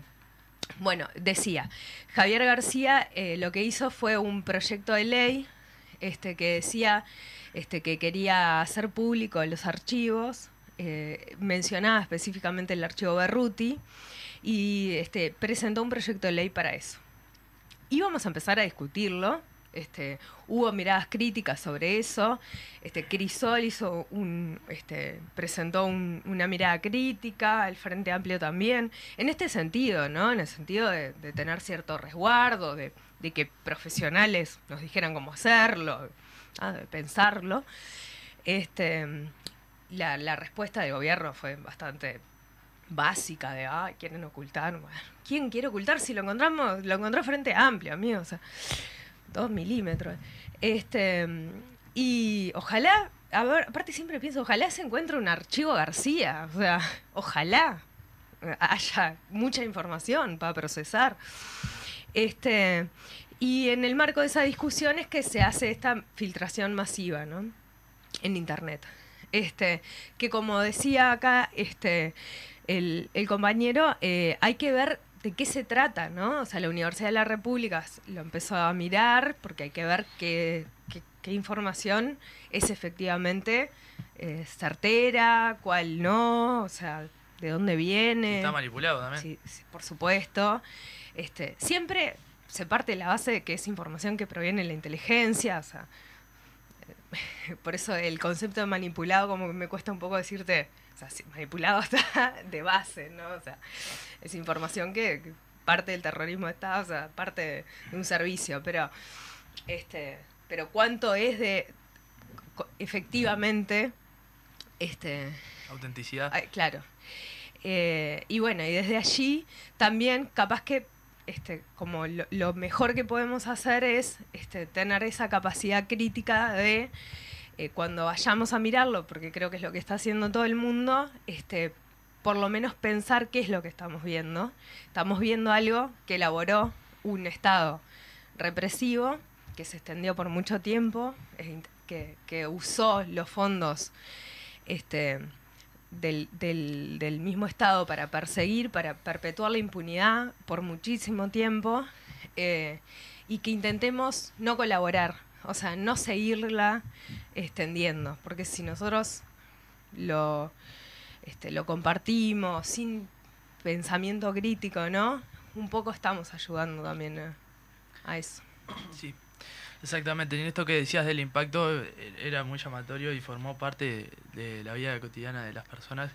bueno, decía, Javier García eh, lo que hizo fue un proyecto de ley este, que decía este, que quería hacer público los archivos, eh, mencionaba específicamente el archivo Berruti, y este, presentó un proyecto de ley para eso. Íbamos a empezar a discutirlo, este, hubo miradas críticas sobre eso, este, Crisol hizo un, este, presentó un- una mirada crítica, el Frente Amplio también, en este sentido, ¿no? En el sentido de, tener cierto resguardo, de, que profesionales nos dijeran cómo hacerlo, ah, de pensarlo. Este, la, respuesta del gobierno fue bastante básica de, ay, quieren ocultar. ¿Quién quiere ocultar si lo encontramos, lo encontró Frente Amplio, amigo? O dos milímetros. Este, y ojalá, a ver, aparte siempre pienso, ojalá se encuentre un archivo García, o sea, ojalá haya mucha información para procesar. Este, y en el marco de esa discusión es que se hace esta filtración masiva, ¿no? En internet. Este, que como decía acá este, el, el compañero, eh, hay que ver de qué se trata, ¿no? O sea, la Universidad de la República lo empezó a mirar porque hay que ver qué, qué- qué información es efectivamente eh, certera, cuál no, o sea, de dónde viene. Está manipulado también. Sí, sí, por supuesto. Este, siempre se parte de la base de que es información que proviene de la inteligencia, o sea, por eso el concepto de manipulado como que me cuesta un poco decirte, sea, manipulado está de base, ¿no? O sea, es información que, que parte del terrorismo Estado, o sea, parte de, de un servicio, pero este, pero cuánto es de efectivamente este Autenticidad. Claro. Eh, y bueno, y desde allí también capaz que este, como lo, lo mejor que podemos hacer es este, tener esa capacidad crítica de eh, cuando vayamos a mirarlo, porque creo que es lo que está haciendo todo el mundo, este, por lo menos pensar qué es lo que estamos viendo. Estamos viendo algo que elaboró un Estado represivo, que se extendió por mucho tiempo, que, usó los fondos este, del mismo Estado para perseguir, para perpetuar la impunidad por muchísimo tiempo eh, y que intentemos no colaborar, o sea, no seguirla extendiendo, porque si nosotros lo, este, lo compartimos sin pensamiento crítico, ¿no? Un poco estamos ayudando también a, eso. Sí, exactamente. En esto que decías del impacto eh, era muy llamatorio y formó parte de la vida cotidiana de las personas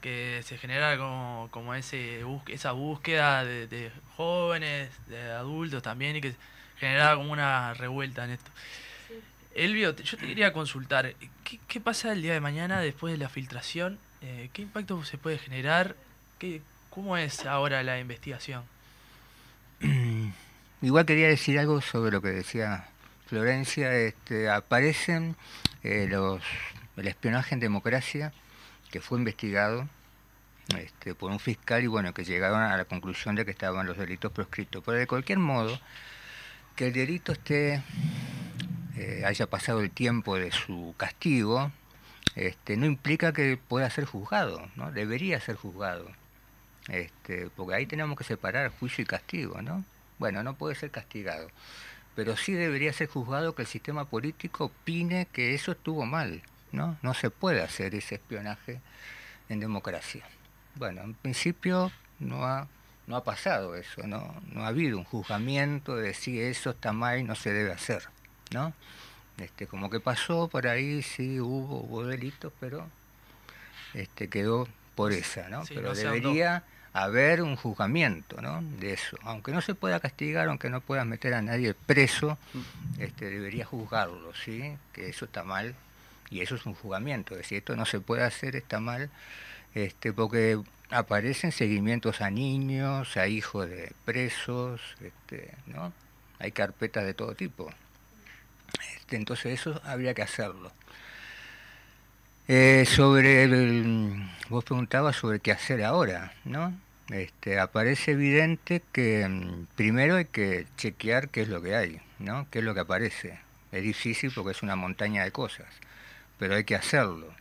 que se genera como, como ese esa búsqueda de, de jóvenes, de adultos también y que generaba como una revuelta en esto. Elvio, yo te quería consultar, ¿qué, qué pasa el día de mañana después de la filtración? Eh, ¿Qué impacto se puede generar? ¿Qué, ¿Cómo es ahora la investigación? Igual quería decir algo sobre lo que decía Florencia. Este, aparecen eh, los, el espionaje en democracia que fue investigado este, por un fiscal y bueno, que llegaron a la conclusión de que estaban los delitos proscritos. Pero de cualquier modo, que el delito esté eh, haya pasado el tiempo de su castigo, este, no implica que pueda ser juzgado, ¿no? Debería ser juzgado. Este, porque ahí tenemos que separar juicio y castigo, ¿no? Bueno, no puede ser castigado, pero sí debería ser juzgado que el sistema político opine que eso estuvo mal, ¿no? No se puede hacer ese espionaje en democracia. Bueno, en principio no ha, no ha pasado eso, ¿no? No ha habido un juzgamiento de si eso está mal y no se debe hacer, ¿no? Este, como que pasó por ahí, sí hubo, hubo delitos, pero este, quedó por esa, ¿no? Sí, pero no debería haber un juzgamiento, ¿no? De eso. Aunque no se pueda castigar, aunque no puedas meter a nadie preso, este, debería juzgarlo, ¿sí? Que eso está mal y eso es un juzgamiento. Es decir, esto no se puede hacer, está mal, este, porque aparecen seguimientos a niños, a hijos de presos, este, ¿no? Hay carpetas de todo tipo. Este, entonces eso habría que hacerlo. Eh, sobre el, vos preguntabas sobre qué hacer ahora, ¿no? Este, aparece evidente que mm, primero hay que chequear qué es lo que hay, ¿no? ¿Qué es lo que aparece? Es difícil porque es una montaña de cosas, pero hay que hacerlo.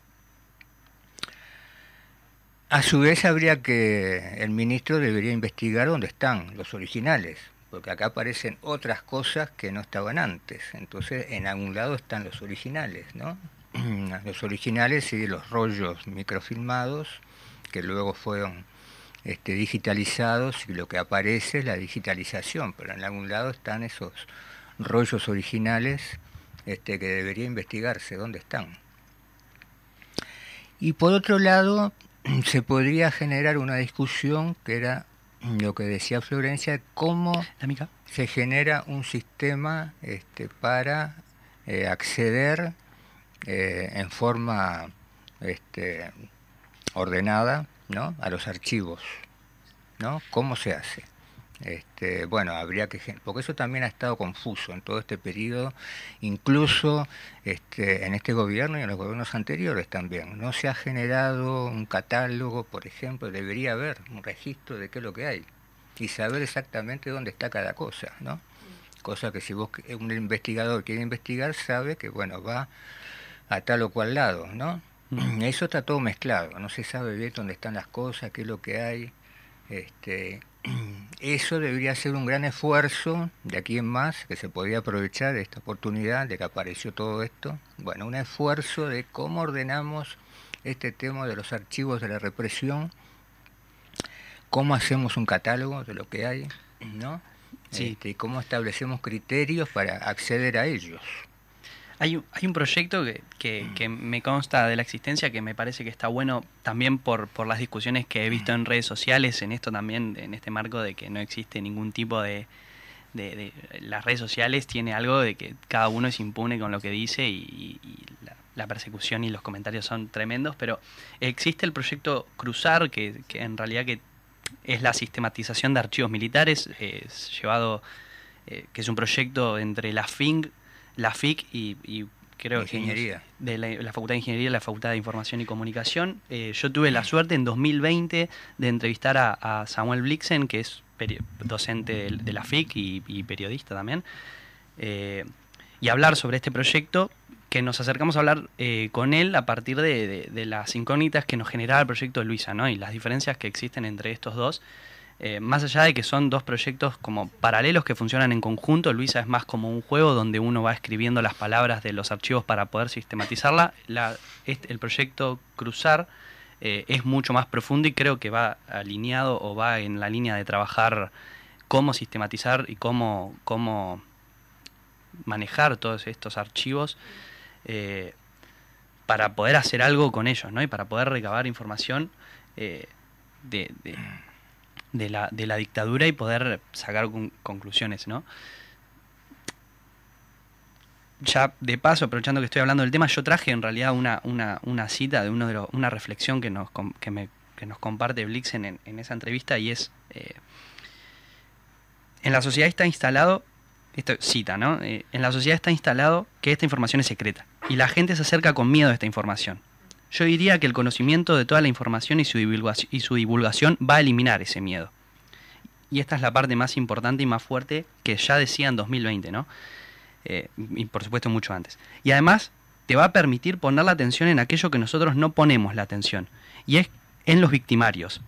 A su vez habría que, el ministro debería investigar dónde están los originales, porque acá aparecen otras cosas que no estaban antes. Entonces, en algún lado están los originales, ¿no? Los originales y los rollos microfilmados que luego fueron este, digitalizados y lo que aparece es la digitalización, pero en algún lado están esos rollos originales este, que debería investigarse dónde están. Y por otro lado, se podría generar una discusión que era lo que decía Florencia, cómo se genera un sistema este, para eh, acceder eh, en forma este, ordenada ¿no? a los archivos. ¿no? ¿Cómo se hace? Este, bueno, habría que porque eso también ha estado confuso en todo este periodo, incluso este, en este gobierno y en los gobiernos anteriores también. No se ha generado un catálogo, por ejemplo, debería haber un registro de qué es lo que hay y saber exactamente dónde está cada cosa, ¿no? Cosa que si vos un investigador quiere investigar sabe que bueno va a tal o cual lado, ¿no? Mm. Eso está todo mezclado, no se sabe bien dónde están las cosas, qué es lo que hay. Este, eso debería ser un gran esfuerzo de aquí en más, que se podía aprovechar esta oportunidad de que apareció todo esto. Bueno, un esfuerzo de cómo ordenamos este tema de los archivos de la represión, cómo hacemos un catálogo de lo que hay, ¿no? Sí. Este, y cómo establecemos criterios para acceder a ellos. Hay, un- hay un proyecto que, que- que me consta de la existencia que me parece que está bueno también por, por las discusiones que he visto en redes sociales, en esto también, en este marco de que no existe ningún tipo de, de- de- las redes sociales tiene algo de que cada uno es impune con lo que dice y, y la, la persecución y los comentarios son tremendos, pero existe el proyecto Cruzar, que, que en realidad que es la sistematización de archivos militares, es llevado, eh, que es un proyecto entre la FING, la FIC y, y creo Ingeniería. que de la, la Facultad de Ingeniería la Facultad de Información y Comunicación. Eh, yo tuve la suerte en 2020 de entrevistar a, a Samuel Blixen, que es docente de, de la FIC y, y periodista también, eh, y hablar sobre este proyecto que nos acercamos a hablar eh, con él a partir de, de- de las incógnitas que nos generaba el proyecto de Luisa, ¿no? Y las diferencias que existen entre estos dos. Eh, más allá de que son dos proyectos como paralelos que funcionan en conjunto, Luisa es más como un juego donde uno va escribiendo las palabras de los archivos para poder sistematizarla. La- este- el proyecto Cruzar eh, es mucho más profundo y creo que va alineado o va en la línea de trabajar cómo sistematizar y cómo, cómo manejar todos estos archivos eh, para poder hacer algo con ellos, ¿no? Y para poder recabar información de- de la, de la dictadura y poder sacar con- conclusiones, ¿no? Ya de paso, aprovechando que estoy hablando del tema, yo traje en realidad una, una, una cita de uno de los, una reflexión que nos, que me- que nos comparte Blixen en, en esa entrevista y es eh, en la sociedad está instalado, esto cita, ¿no? Eh, en la sociedad está instalado que esta información es secreta y la gente se acerca con miedo a esta información. Yo diría que el conocimiento de toda la información y su divulgación, y su divulgación va a eliminar ese miedo. Y esta es la parte más importante y más fuerte que ya decía en 2020, ¿no? Eh, y por supuesto mucho antes. Y además te va a permitir poner la atención en aquello que nosotros no ponemos la atención, y es en los victimarios.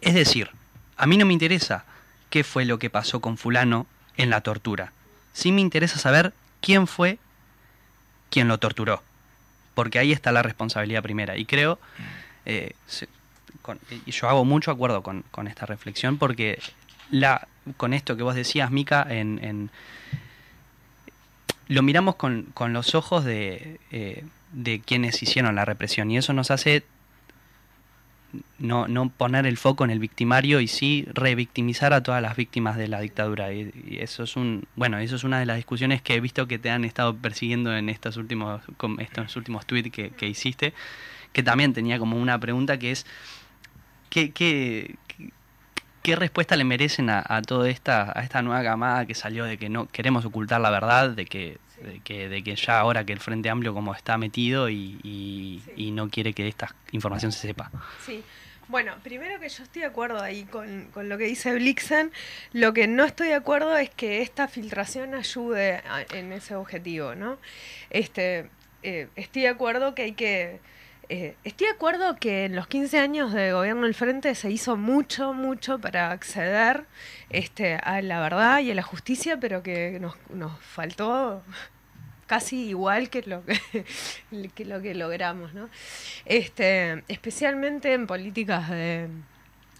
Es decir, a mí no me interesa qué fue lo que pasó con fulano en la tortura. Sí me interesa saber quién fue quien lo torturó. Porque ahí está la responsabilidad primera. Y creo, eh, y yo hago mucho acuerdo con, esta reflexión porque con esto que vos decías, Mica, en, en- lo miramos con, los ojos eh, de quienes hicieron la represión. Y eso nos hace no, no poner el foco en el victimario y sí revictimizar a todas las víctimas de la dictadura. Y, eso es un, bueno, eso es una de las discusiones que he visto que te han estado persiguiendo en estos últimos, estos últimos tweets que, que hiciste, que también tenía como una pregunta que es ¿qué, qué, qué- respuesta le merecen a, a toda esta, a esta nueva camada que salió de que no queremos ocultar la verdad, de que de que, de que ya ahora que el Frente Amplio como está metido y, y- Sí. y no quiere que esta información se sepa. Sí. Bueno, primero que yo estoy de acuerdo ahí con, con lo que dice Blixen. Lo que no estoy de acuerdo es que esta filtración ayude a- en ese objetivo, ¿no? Este, eh, estoy de acuerdo que hay que... eh, estoy de acuerdo que en los 15 años de gobierno del Frente se hizo mucho, mucho para acceder este, a la verdad y a la justicia, pero que nos, nos faltó casi igual que lo que, lo que logramos, ¿no? Este, especialmente en políticas de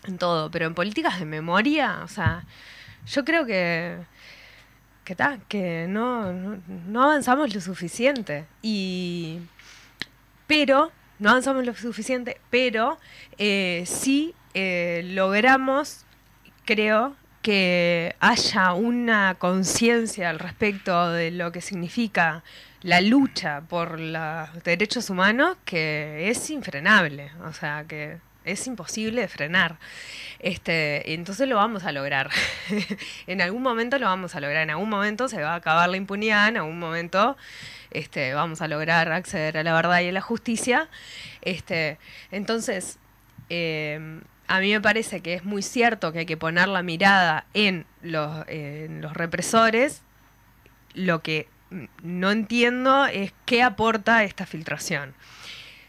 en todo, pero en políticas de memoria, o sea, yo creo que que ta, que no, no, no avanzamos lo suficiente y pero no avanzamos lo suficiente, pero eh, sí eh, logramos, creo, que haya una conciencia al respecto de lo que significa la lucha por los derechos humanos que es infrenable, o sea, que es imposible de frenar. Este, entonces lo vamos a lograr. en algún momento lo vamos a lograr, en algún momento se va a acabar la impunidad, en algún momento este, vamos a lograr acceder a la verdad y a la justicia. Este, entonces, eh, a mí me parece que es muy cierto que hay que poner la mirada en los, en los represores. Lo que no entiendo es qué aporta esta filtración.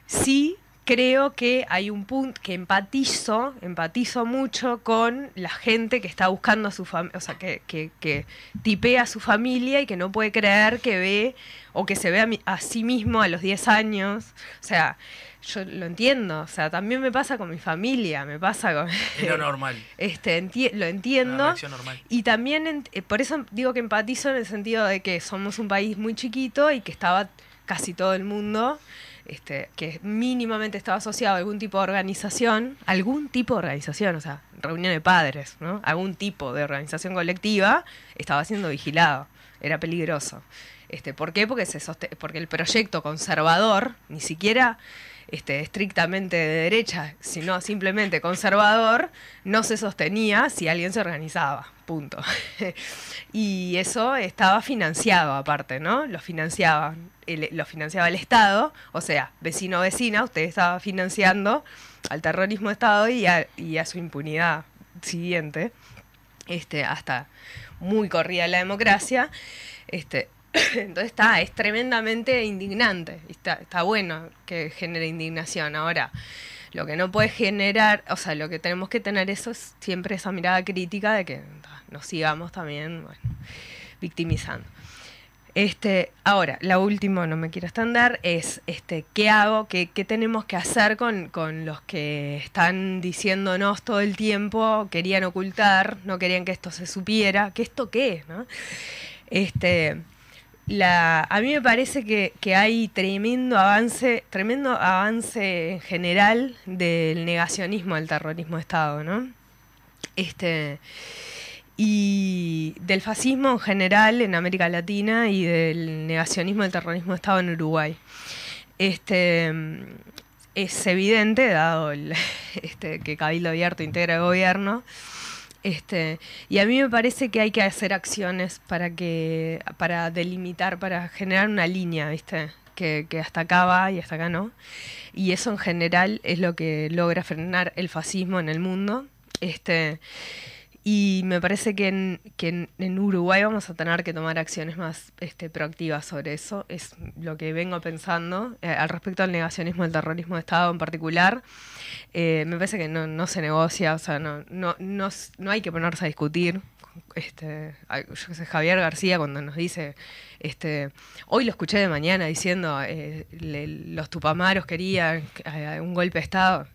Sí creo que hay un punto que empatizo, empatizo mucho con la gente que está buscando a su familia, o sea, que, que, que tipea a su familia y que no puede creer que ve o que se ve a, mi- a sí mismo a los 10 años. O sea, yo lo entiendo, o sea, también me pasa con mi familia, me pasa con... Lo normal. Este, enti- lo entiendo. normal. Y también, ent- eh, por eso digo que empatizo en el sentido de que somos un país muy chiquito y que estaba casi todo el mundo, este, que mínimamente estaba asociado a algún tipo de organización, algún tipo de organización, o sea, reunión de padres, ¿no? Algún tipo de organización colectiva estaba siendo vigilado, era peligroso. Este, ¿Por qué? Porque, se porque el proyecto conservador, ni siquiera este, estrictamente de derecha, sino simplemente conservador, no se sostenía si alguien se organizaba. Punto. y eso estaba financiado aparte, ¿no? Lo financiaba, el, lo financiaba el Estado, o sea, vecino vecina, usted estaba financiando al terrorismo de Estado y a, su impunidad siguiente, este, hasta muy corrida la democracia. Este, entonces está, es tremendamente indignante. Está, está bueno que genere indignación. Ahora, lo que no puede generar, o sea, lo que tenemos que tener eso es siempre esa mirada crítica de que nos sigamos también victimizando. Este, ahora, la última, no me quiero extender, es este, ¿qué hago? ¿Qué, qué tenemos que hacer con, con los que están diciéndonos todo el tiempo, querían ocultar, no querían que esto se supiera? ¿Qué esto qué? ¿no? Este, la, a mí me parece que, que hay tremendo avance, tremendo avance en general del negacionismo del terrorismo de Estado, ¿no? Este, y del fascismo en general en América Latina y del negacionismo del terrorismo de Estado en Uruguay. Este, es evidente, dado el, este, que Cabildo Abierto integra el gobierno, este, y a mí me parece que hay que hacer acciones para que para delimitar, para generar una línea, ¿viste? Que, que hasta acá va y hasta acá no. Y eso en general es lo que logra frenar el fascismo en el mundo. Este, y me parece que, en, Uruguay vamos a tener que tomar acciones más este, proactivas sobre eso. Es lo que vengo pensando eh, al respecto al negacionismo del terrorismo de Estado en particular. Eh, me parece que no, se negocia, o sea, no, no, no, no hay que ponerse a discutir. Este, yo sé, Javier García cuando nos dice, este, hoy lo escuché de mañana diciendo, eh, le- los tupamaros querían eh, un golpe de Estado.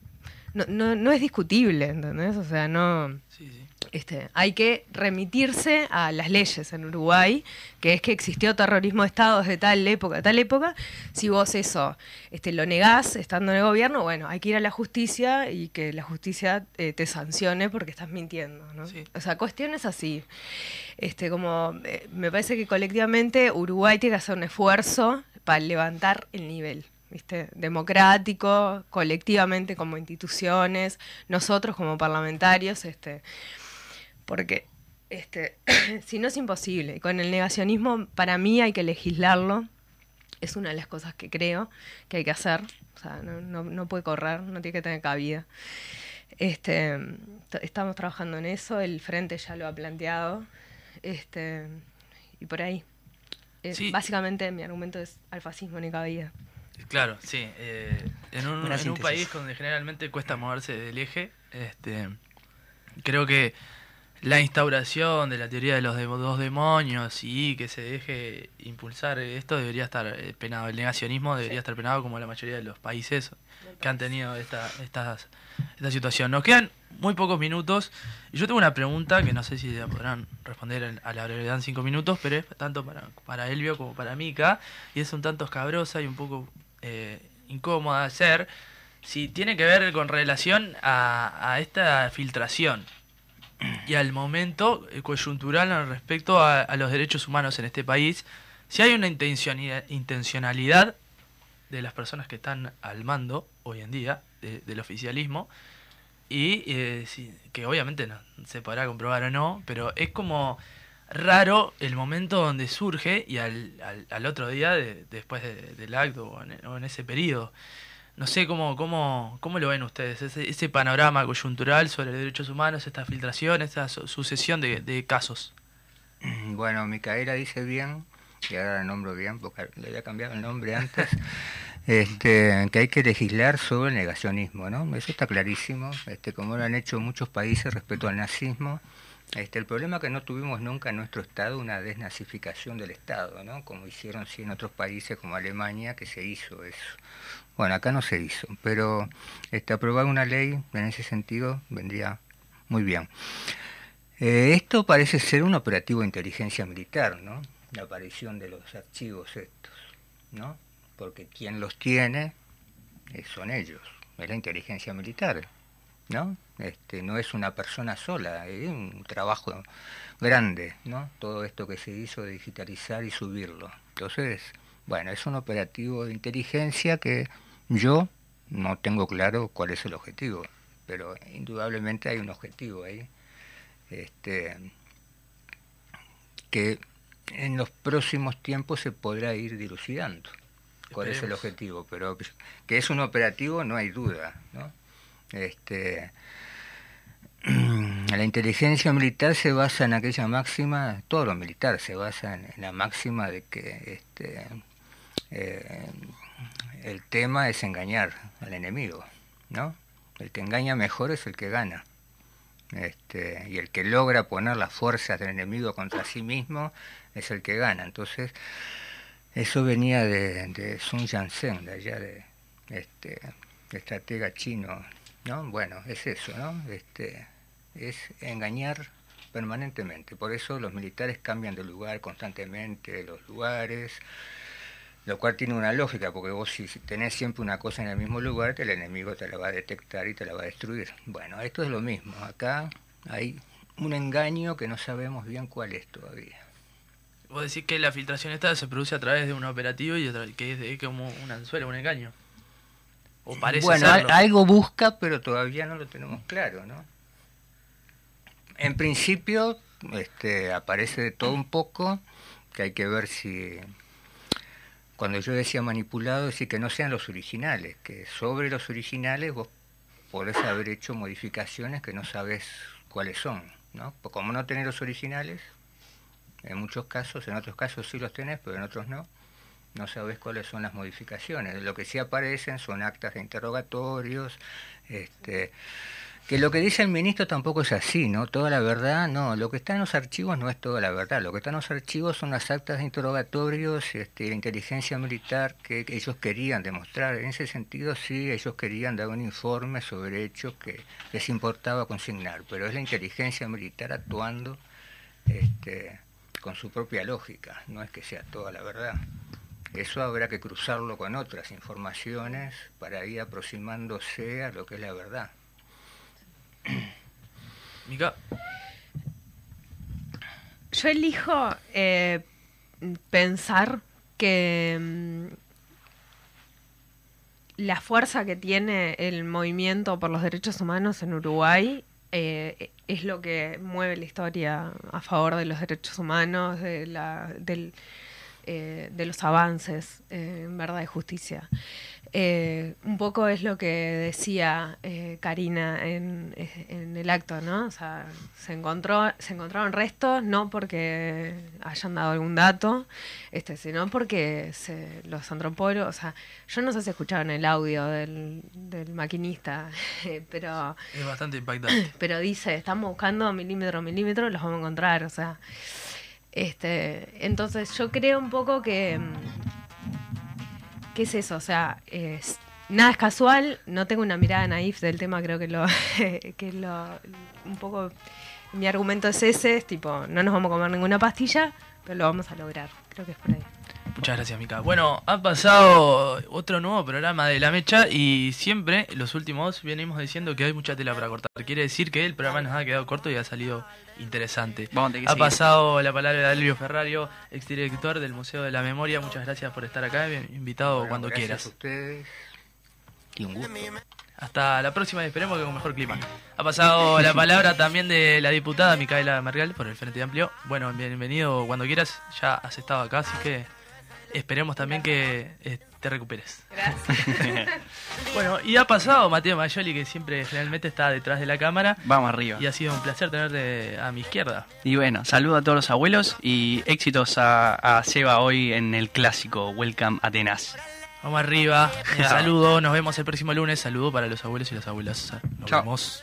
No, no, no es discutible, ¿entendés? O sea, no... Sí, sí. Este, hay que remitirse a las leyes en Uruguay, que es que existió terrorismo de Estado desde tal época, tal época. Si vos eso este, lo negás estando en el gobierno, bueno, hay que ir a la justicia y que la justicia eh, te sancione porque estás mintiendo. ¿no? Sí. O sea, cuestiones así. Este, como eh, me parece que colectivamente Uruguay tiene que hacer un esfuerzo para levantar el nivel. ¿viste? democrático, colectivamente como instituciones, nosotros como parlamentarios, este, porque Este, si no es imposible. Con el negacionismo, para mí hay que legislarlo. Es una de las cosas que creo que hay que hacer. O sea, no, no- no puede correr, no tiene que tener cabida. Este, estamos trabajando en eso, el frente ya lo ha planteado. Este, y por ahí. Eh, Sí. Básicamente mi argumento es al fascismo ni cabida. Claro, sí. eh, en un, en un país donde generalmente cuesta moverse del eje, este, creo que la instauración de la teoría de los de- dos demonios y que se deje impulsar esto debería estar eh, penado. El negacionismo debería estar penado como la mayoría de los países que han tenido esta, estas, esta situación. Nos quedan muy pocos minutos y yo tengo una pregunta que no sé si la podrán responder en- a la brevedad en cinco minutos, pero es tanto para, para Elvio como para Mika y es un tanto escabrosa y un poco eh, incómoda de hacer. Si tiene que ver con relación a, a esta filtración y al momento eh, coyuntural respecto a, los derechos humanos en este país, si hay una intencionalidad, de las personas que están al mando hoy en día de- del oficialismo y eh, que obviamente no se podrá comprobar o no, pero es como raro el momento donde surge y al, al, al otro día de- después de- del acto o en, o en ese periodo. No sé cómo, cómo, cómo lo ven ustedes, ese, ese panorama coyuntural sobre derechos humanos, esta filtración, esta su- sucesión de, de casos. Bueno, Micaela dice bien, y ahora la nombro bien porque le había cambiado el nombre antes, este, que hay que legislar sobre el negacionismo, ¿no? Eso está clarísimo, este, como lo han hecho muchos países respecto al nazismo. Este, el problema es que no tuvimos nunca en nuestro Estado una desnazificación del Estado, ¿no? Como hicieron sí en otros países como Alemania, que se hizo eso. Bueno, acá no se hizo, pero este, aprobar una ley en ese sentido vendría muy bien. Eh, esto parece ser un operativo de inteligencia militar, ¿no? La aparición de los archivos estos, ¿no? Porque quien los tiene eh, son ellos, es la inteligencia militar, ¿no? Este, no es una persona sola, es un trabajo grande, ¿no? Todo esto que se hizo de digitalizar y subirlo. Entonces, bueno, es un operativo de inteligencia que yo no tengo claro cuál es el objetivo, pero indudablemente hay un objetivo ahí este, que en los próximos tiempos se podrá ir dilucidando cuál es el objetivo, pero que es un operativo no hay duda, ¿no? Este, la inteligencia militar se basa en aquella máxima, todo lo militar se basa en, la máxima de que este, eh, el tema es engañar al enemigo, ¿no? El que engaña mejor es el que gana. Este, y el que logra poner las fuerzas del enemigo contra sí mismo es el que gana. Entonces, eso venía de, Sun Yat-sen, de allá de este estratega chino, ¿no? Bueno, es eso, ¿no? Este, es engañar permanentemente. Por eso los militares cambian de lugar constantemente, los lugares, lo cual tiene una lógica, porque vos si tenés siempre una cosa en el mismo lugar, el enemigo te la va a detectar y te la va a destruir. Bueno, esto es lo mismo. Acá hay un engaño que no sabemos bien cuál es todavía. Vos decís que la filtración esta se produce a través de un operativo y otra- que es, es como un anzuelo, un engaño. O parece bueno, serlo. algo busca, pero todavía no lo tenemos claro, ¿no? En principio, este, aparece de todo un poco, que hay que ver si... Cuando yo decía manipulado, es decir, que no sean los originales, que sobre los originales vos podés haber hecho modificaciones que no sabes cuáles son, ¿no? Pues como no tenés los originales, en muchos casos, en otros casos sí los tenés, pero en otros no, no sabes cuáles son las modificaciones. Lo que sí aparecen son actas de interrogatorios, este, que lo que dice el ministro tampoco es así, ¿no? Toda la verdad, no, lo que está en los archivos no es toda la verdad, lo que está en los archivos son las actas de interrogatorios, este, inteligencia militar que, que ellos querían demostrar. En ese sentido, sí, ellos querían dar un informe sobre hechos que les importaba consignar, pero es la inteligencia militar actuando este, con su propia lógica, no es que sea toda la verdad. Eso habrá que cruzarlo con otras informaciones para ir aproximándose a lo que es la verdad. Mica, Yo elijo eh, pensar que mm, la fuerza que tiene el movimiento por los derechos humanos en Uruguay eh, es lo que mueve la historia a favor de los derechos humanos, de, la, del, eh, de los avances en verdad y justicia. Eh, un poco es lo que decía eh, Karina en, en el acto, ¿no? O sea, se encontró, se encontraron restos no porque hayan dado algún dato, este, sino porque se, los antropólogos, o sea, yo no sé si escucharon el audio del, del maquinista, pero Es bastante impactante. pero dice, estamos buscando milímetro a milímetro, los vamos a encontrar, o sea, este, entonces yo creo un poco que, ¿qué es eso? O sea, es- nada es casual, no tengo una mirada naif del tema, creo que lo, que lo, un poco, mi argumento es ese, es tipo, no nos vamos a comer ninguna pastilla, pero lo vamos a lograr, creo que es por ahí. Muchas gracias, Mica. Bueno, ha pasado otro nuevo programa de La Mecha y siempre, los últimos, venimos diciendo que hay mucha tela para cortar. Quiere decir que el programa nos ha quedado corto y ha salido interesante. Vamos Ha seguir. pasado la palabra de Alvio Ferrario, exdirector del Museo de la Memoria. Muchas gracias por estar acá. Bien- Invitado Bueno, cuando gracias quieras. a ustedes. Y un gusto. Hasta la próxima y esperemos que con mejor clima. Ha pasado la palabra también de la diputada Micaela Margal por el Frente Amplio. Bueno, bienvenido cuando quieras. Ya has estado acá, así que esperemos también que eh, te recuperes. Gracias. Bueno, y ha pasado Mateo Mayoli, que siempre generalmente está detrás de la cámara. Vamos arriba. Y ha sido un placer tenerte a mi izquierda. Y bueno, saludo a todos los abuelos y éxitos a, a Seba hoy en el clásico Welcome Atenas. Vamos arriba. Un saludo. Nos vemos el próximo lunes. Saludo para los abuelos y las abuelas. Nos Chao. vemos.